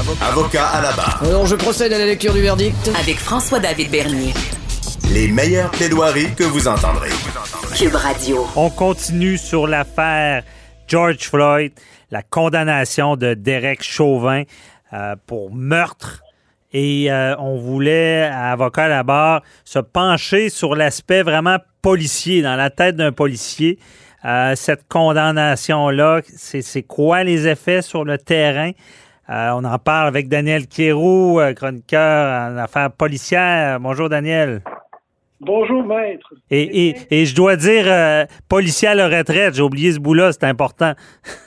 Avocat à la barre. Alors, je procède à la lecture du verdict. Avec François-David Bernier. Les meilleures plaidoiries que vous entendrez. Cube Radio. On continue sur l'affaire George Floyd, la condamnation de Derek Chauvin euh, pour meurtre. Et euh, on voulait, à avocat à la barre, se pencher sur l'aspect vraiment policier, dans la tête d'un policier. Euh, cette condamnation-là, c'est quoi les effets sur le terrain? Euh, on en parle avec Daniel Kérou, chroniqueur en affaires policières. Bonjour, Daniel. Bonjour, maître. Et, et, et, je dois dire, euh, policier à la retraite, j'ai oublié ce bout-là, c'est important.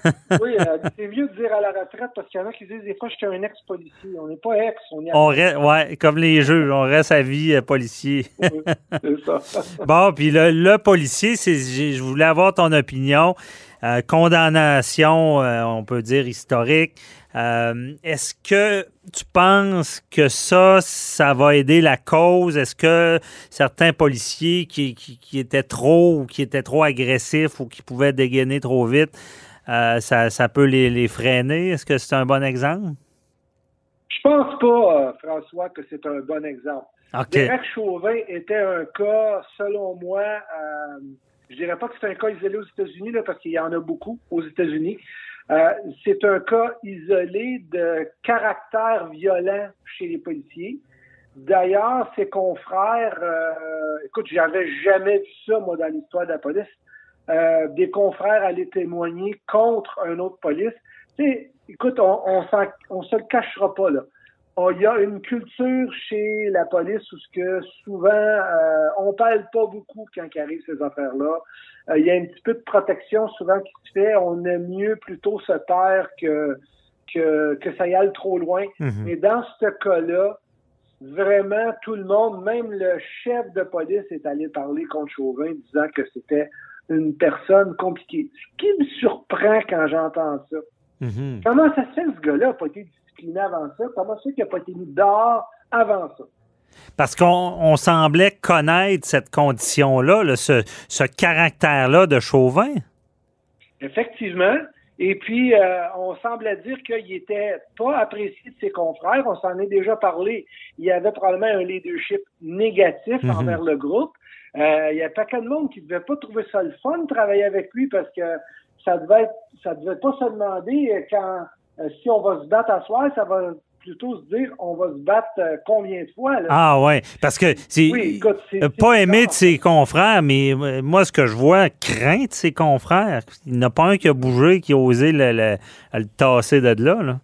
oui, euh, c'est mieux de dire à la retraite parce qu'il y en a qui disent des fois, je suis un ex-policier. On n'est pas ex, on est on reste, ouais, comme les juges, on reste à vie euh, policier. oui, c'est ça. bon, puis le, le policier, c'est, je voulais avoir ton opinion. Euh, condamnation, euh, on peut dire historique. Euh, est-ce que tu penses que ça, ça va aider la cause? Est-ce que certains policiers qui, qui, qui, étaient trop ou qui étaient trop agressifs ou qui pouvaient dégainer trop vite, ça, ça, peut les, les freiner? Est-ce que c'est un bon exemple? Je pense pas, François, que c'est un bon exemple. Okay. Derek Chauvin était un cas, selon moi, euh, je dirais pas que c'est un cas isolé aux États-Unis, parce qu'il y en a beaucoup aux États-Unis. Euh, c'est un cas isolé de caractère violent chez les policiers. D'ailleurs, ses confrères, euh, écoute, j'avais jamais vu ça, moi, dans l'histoire de la police. Euh, des confrères allaient témoigner contre un autre police. Tu sais, écoute, on, on, on se le cachera pas, là. Il y a une culture chez la police où ce que souvent euh, on parle pas beaucoup quand il arrive ces affaires-là. Euh, il y a un petit peu de protection souvent qui se fait. On aime mieux plutôt se taire que que, que ça y aille trop loin. Mhm. Mais dans ce cas-là, vraiment tout le monde, même le chef de police est allé parler contre Chauvin disant que c'était une personne compliquée. Ce qui me surprend quand j'entends ça. Mhm. Comment ça se fait ce gars-là n'a pas été discipliné avant ça? Comment ça qu'il n'a pas été mis dehors avant ça? Parce qu'on on semblait connaître cette condition-là, là, ce, ce caractère-là de Chauvin. Effectivement. Et puis, euh, on semblait dire qu'il était pas apprécié de ses confrères. On s'en est déjà parlé. Il y avait probablement un leadership négatif Mhm. envers le groupe. Euh, il y a pas de monde qui devait pas trouver ça le fun de travailler avec lui parce que ça devait être, ça devait pas se demander quand euh, si on va se battre à soir, ça va plutôt se dire on va se battre euh, combien de fois. Là? Ah ouais, parce que c'est Oui, euh, pas aimé de ses confrères, mais moi ce que je vois, craint de ses confrères. Il n'y en a pas un qui a bougé, qui a osé le, le- le tasser de là. là.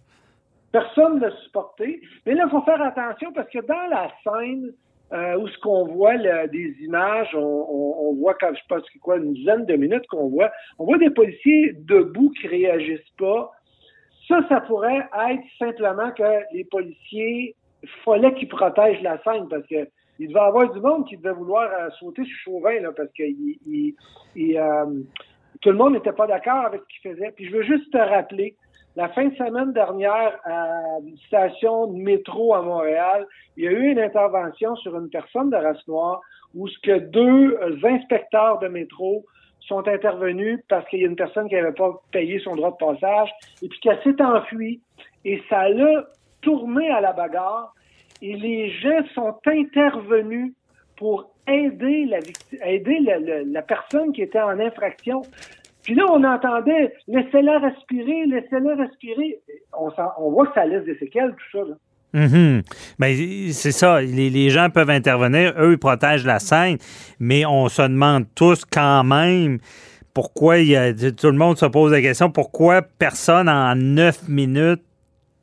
Personne ne l'a supporté. Mais là, il faut faire attention parce que dans la scène euh, où ce qu'on voit là, des images, on, on, on voit quand je pense que quoi, une dizaine de minutes qu'on voit, on voit des policiers debout qui réagissent pas. Ça, ça pourrait être simplement que les policiers, fallait qu'ils protègent la scène parce que il devait avoir du monde qui devait vouloir euh, sauter sur Chauvin là, parce que euh, tout le monde n'était pas d'accord avec ce qu'il faisait. Puis je veux juste te rappeler, la fin de semaine dernière, à une station de métro à Montréal, il y a eu une intervention sur une personne de race noire où ce que deux euh, inspecteurs de métro sont intervenus parce qu'il y a une personne qui n'avait pas payé son droit de passage et puis qu'elle s'est enfuie et ça l'a tourné à la bagarre et les gens sont intervenus pour aider la aider la, la- personne qui était en infraction. Puis là, on entendait laissez-la respirer, laissez-la respirer. On, on voit que ça laisse des séquelles, tout ça. Là. Mhm. Ben, c'est ça. Les, les gens peuvent intervenir, eux, ils protègent la scène, mais on se demande tous quand même pourquoi il y a, tout le monde se pose la question pourquoi personne en neuf minutes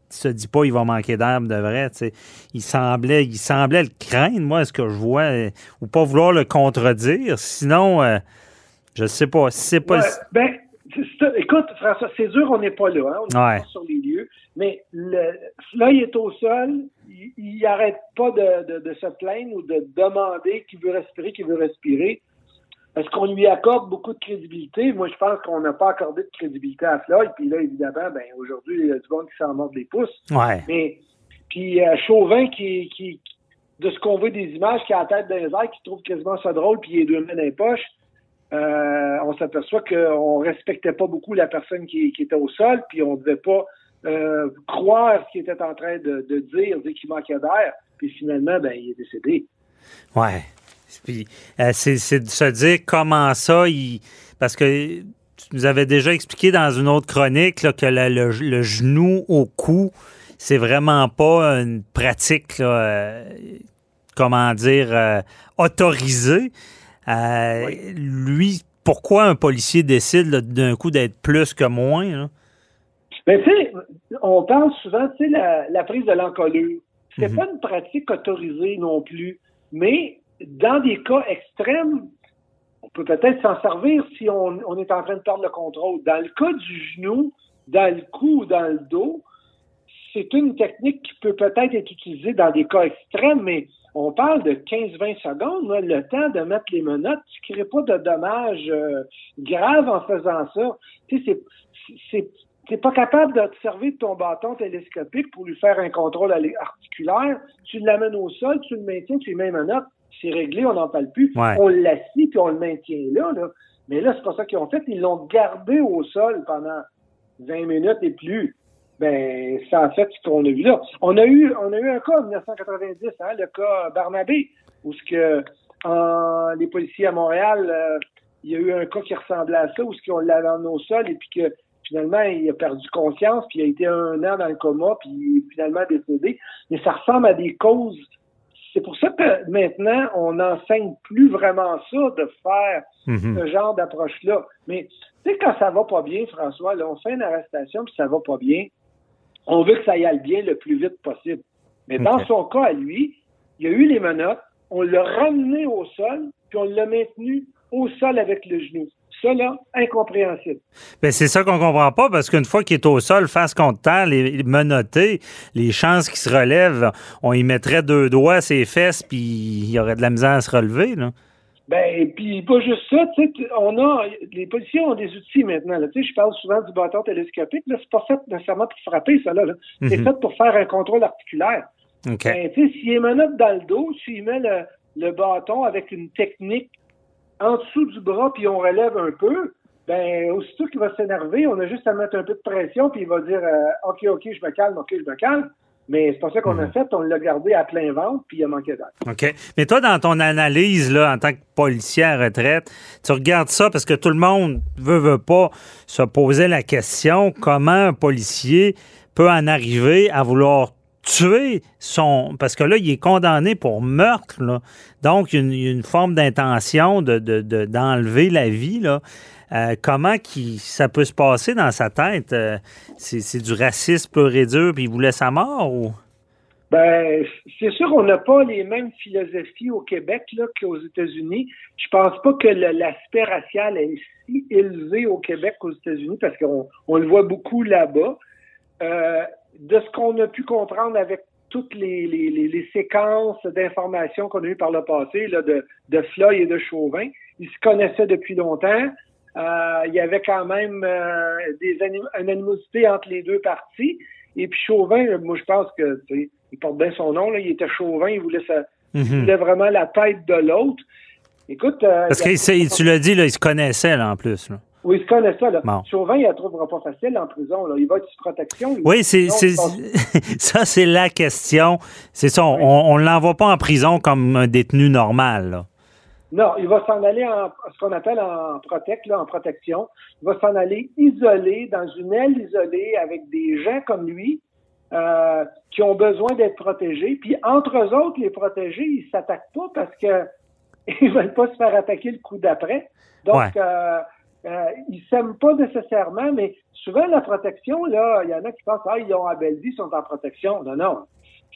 se dit pas il va manquer d'herbe de vrai. tu sais. Il semblait, il semblait le craindre, moi, ce que je vois, euh, ou pas vouloir le contredire. Sinon, euh, je sais pas. Si c'est pas. Ouais, ben. Écoute, François, c'est dur, on n'est pas là. Hein, on Ouais. pas sur les lieux. Mais le, là, il est au sol. Il- n'arrête pas de, de- de se plaindre ou de demander qu'il veut respirer, qu'il veut respirer. Est-ce qu'on lui accorde beaucoup de crédibilité? Moi, je pense qu'on n'a pas accordé de crédibilité à Floyd. Puis là, évidemment, ben aujourd'hui, il y a du monde qui s'en mord des pouces. Ouais. Mais puis euh, Chauvin qui, qui de ce qu'on voit des images qui a la tête dans les airs, qui trouve quasiment ça drôle, puis il est deux mains dans les poches, euh, on s'aperçoit qu'on respectait pas beaucoup la personne qui, était au sol, puis on devait pas euh, croire ce qu'il était en train de, dire, dire qu'il manquait d'air, puis finalement, ben, il est décédé. Ouais. Puis, euh, c'est de se dire comment ça, il... parce que tu nous avais déjà expliqué dans une autre chronique là, que le, genou au cou, c'est vraiment pas une pratique, comment dire, autorisée. Euh, Oui. Lui, pourquoi un policier décide d'un coup d'être plus que moins? là? Mais tu sais, on parle souvent, tu sais, la, la prise de l'encolure. C'est Mhm. pas une pratique autorisée non plus, mais dans des cas extrêmes, on peut peut-être s'en servir si on, on est en train de perdre le contrôle. Dans le cas du genou, dans le cou ou dans le dos, c'est une technique qui peut peut-être être utilisée dans des cas extrêmes, mais on parle de 15-20 secondes, là, le temps de mettre les menottes. Tu ne crées pas de dommages euh, graves en faisant ça. Tu sais, c'est- n'es pas capable d'observer ton bâton télescopique pour lui faire un contrôle articulaire. Tu l'amènes au sol, tu le maintiens, tu lui mets une note, c'est réglé, on n'en parle plus. Ouais. On l'assit puis on le maintient là. là. Mais là, c'est pas ça qu'ils ont fait. Ils l'ont gardé au sol pendant 20 minutes et plus. Ben, c'est en fait ce qu'on a vu là. On a eu, on a eu un cas en 1990, hein, le cas Barnabé, où ce que en- les policiers à Montréal, euh, il y a eu un cas qui ressemblait à ça, où ce qu'on l'avait emmené au sol et puis que finalement il a perdu conscience, puis il a été un an dans le coma, puis il est finalement décédé. Mais ça ressemble à des causes. C'est pour ça que maintenant on n'enseigne plus vraiment ça de faire Mhm. ce genre d'approche-là. Mais tu sais, quand ça va pas bien, François, là, on fait une arrestation puis ça va pas bien, on veut que ça y aille bien le plus vite possible. Mais dans son cas à lui, il y a eu les menottes, on l'a ramené au sol, puis on l'a maintenu au sol avec le genou. Ça, là, incompréhensible. Ben, c'est ça qu'on comprend pas parce qu'une fois qu'il est au sol, face contre terre, les les menottés, les chances qu'il se relève, on y mettrait deux doigts ses fesses puis il y aurait de la misère à se relever. Là. Ben, puis pas juste ça, tu sais, on a, les policiers ont des outils maintenant, là. Tu sais, je parle souvent du bâton télescopique, là, c'est pas fait nécessairement pour frapper, ça, là. là. C'est Mhm. fait pour faire un contrôle articulaire. OK. Ben, tu sais, s'il est menotte dans le dos, s'il met le, le bâton avec une technique en dessous du bras, puis on relève un peu, ben, aussitôt qu'il va s'énerver, on a juste à mettre un peu de pression, puis il va dire euh, OK, OK, je me calme, OK, je me calme. Mais c'est pas ça qu'on a fait, on l'a gardé à plein ventre, puis il a manqué d'air. OK. Mais toi, dans ton analyse, là, en tant que policier à retraite, tu regardes ça parce que tout le monde veut, veut pas se poser la question comment un policier peut en arriver à vouloir tuer son. Parce que là, il est condamné pour meurtre, là. Donc, une, une forme d'intention de, de- de- d'enlever la vie, là. Euh, comment qui, ça peut se passer dans sa tête? Euh, c'est, du racisme pur et dur, puis il voulait sa mort ou? Ben, c'est sûr qu'on n'a pas les mêmes philosophies au Québec qu'aux États-Unis. Je pense pas que l'aspect racial est si élevé au Québec qu'aux États-Unis parce qu'on on le voit beaucoup là-bas. Euh, de ce qu'on a pu comprendre avec toutes les, les, les, les séquences d'informations qu'on a eues par le passé là, de, de Floyd et de Chauvin, ils se connaissaient depuis longtemps. Euh, il y avait quand même euh, des anim- une animosité entre les deux parties. Et puis Chauvin, moi je pense que tu sais, il porte bien son nom, là, il était Chauvin, il voulait, sa- il Mhm. voulait vraiment la tête de l'autre. Écoute, euh, Parce que tu l'as dit, là, il se connaissait là, en plus. là. Oui, il se connaît ça. Là. Bon. Chauvin, il la trouvera pas facile en prison. Là. Il va être sous protection. lui. Oui, c'est, ça, c'est la question. C'est ça, on ne l'envoie pas en prison comme un détenu normal. là. Non, il va s'en aller en ce qu'on appelle en protect, là, en protection. Il va s'en aller isolé, dans une aile isolée, avec des gens comme lui, euh, qui ont besoin d'être protégés. Puis entre eux autres, les protégés, ils s'attaquent pas parce que ils veulent pas se faire attaquer le coup d'après. Donc, Ouais. euh, euh, ils s'aiment pas nécessairement, mais souvent la protection, là, il y en a qui pensent, ah, ils ont à belle vie, ils sont en protection. Non, non.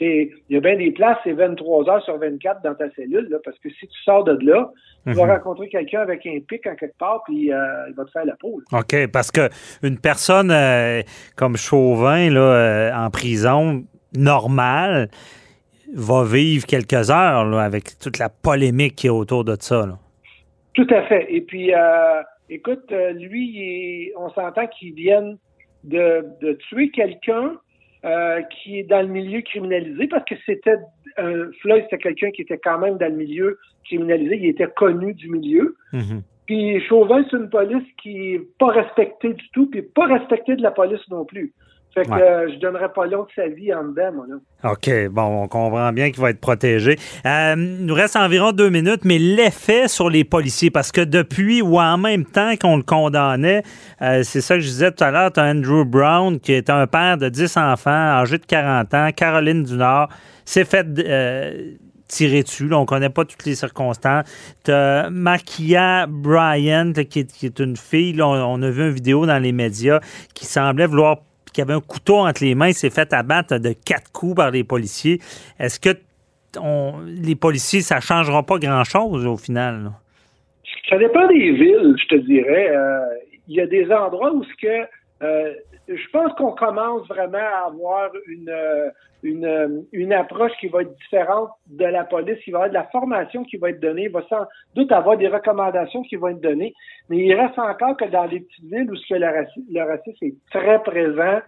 Il y a bien des places, c'est 23 heures sur 24 dans ta cellule, là, parce que si tu sors de là, tu vas Mhm. rencontrer quelqu'un avec un pic en quelque part, puis euh, il va te faire la peau. là. OK, parce que une personne euh, comme Chauvin, là, euh, en prison, normale, va vivre quelques heures là, avec toute la polémique qui est autour de ça. là. Tout à fait. Et puis, euh, écoute, euh, lui, il est- on s'entend qu'il vienne de, de tuer quelqu'un euh, qui est dans le milieu criminalisé, parce que c'était euh, Floyd, c'était quelqu'un qui était quand même dans le milieu criminalisé, il était connu du milieu. Mhm. Puis Chauvin, c'est une police qui est pas respectée du tout, puis pas respectée de la police non plus. Fait que Ouais. euh, je donnerais pas l'autre sa vie en dedans, moi, là. OK, bon, on comprend bien qu'il va être protégé. Euh, il nous reste environ deux minutes, mais l'effet sur les policiers, parce que depuis ou en même temps qu'on le condamnait, euh, c'est ça que je disais tout à l'heure, tu as Andrew Brown, qui est un père de 10 enfants, âgé de 40 ans, Caroline du Nord, s'est fait tirer dessus. Là, on ne connaît pas toutes les circonstances. Tu as Makia Bryant, qui est, qui est une fille, là, on, on a vu une vidéo dans les médias, qui semblait vouloir qui avait un couteau entre les mains, s'est fait abattre de quatre coups par les policiers. Est-ce que les policiers, ça ne changera pas grand-chose au final? Ça dépend des villes, je te dirais. Euh, Il y a des endroits où ce que euh, je pense qu'on commence vraiment à avoir une, euh, une, euh, une approche qui va être différente de la police. Il va y avoir de la formation qui va être donnée. Il va sans doute avoir des recommandations qui vont être données. Mais il reste encore que dans les petites villes où ce que le, raci- le racisme est très présent,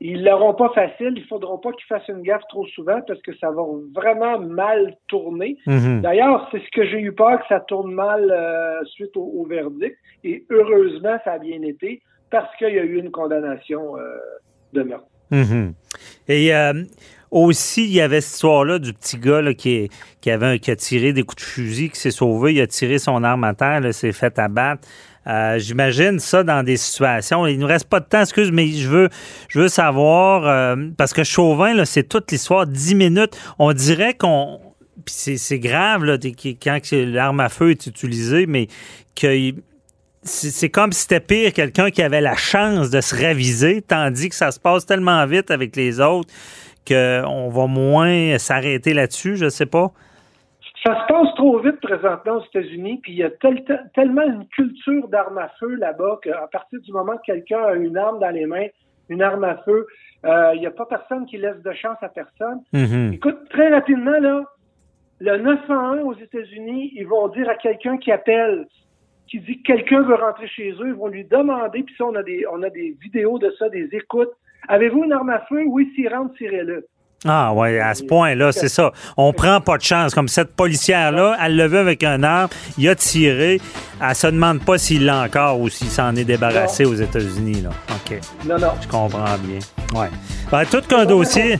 ils l'auront pas facile. Il faudra pas qu'ils fassent une gaffe trop souvent parce que ça va vraiment mal tourner. Mhm. D'ailleurs, c'est ce que j'ai eu peur que ça tourne mal euh, suite au, au verdict. Et heureusement, ça a bien été parce qu'il y a eu une condamnation euh, de meurtre. Mhm. Et euh, aussi, il y avait cette histoire-là du petit gars qui, avait qui a tiré des coups de fusil, qui s'est sauvé. Il a tiré son arme à terre, s'est fait abattre. Euh, J'imagine ça dans des situations. Il nous reste pas de temps, excuse, mais je veux, je veux savoir, parce que Chauvin, c'est toute l'histoire, 10 minutes. On dirait qu'on. C'est grave là, quand l'arme à feu est utilisée, mais que c'est comme si c'était pire quelqu'un qui avait la chance de se raviser, tandis que ça se passe tellement vite avec les autres qu'on va moins s'arrêter là-dessus, je sais pas. Ça se passe trop vite présentement aux États-Unis, puis il y a tel- tel- tellement une culture d'armes à feu là-bas qu'à partir du moment que quelqu'un a une arme dans les mains, une arme à feu, euh, il n'y a pas personne qui laisse de chance à personne. Mhm. Écoute, très rapidement, là, le 911 aux États-Unis, ils vont dire à quelqu'un qui appelle, qui dit que quelqu'un veut rentrer chez eux, ils vont lui demander, puis ça, on a des, on a des vidéos de ça, des écoutes. Avez-vous une arme à feu? Oui, s'il rentre, tirez-le. Ah ouais, à ce point-là, c'est ça. On prend pas de chance. Comme cette policière-là, elle l'a vu avec un arme, il a tiré. Elle se demande pas s'il l'a encore ou s'il s'en est débarrassé aux États-Unis. Là. OK. Non, non. Je comprends bien. Ouais. Ben, tout qu'un dossier.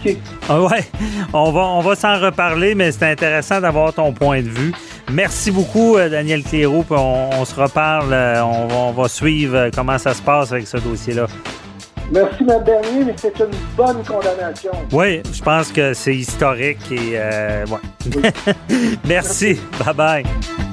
Ah ouais, on va, on va s'en reparler, mais c'est intéressant d'avoir ton point de vue. Merci beaucoup, euh, Daniel Cléroux. puis On, on se reparle. euh, On va, on va suivre euh, comment ça se passe avec ce dossier-là. Merci, M. Bernier, mais c'est une bonne condamnation. Oui, je pense que c'est historique et euh, ouais. Merci. Bye bye.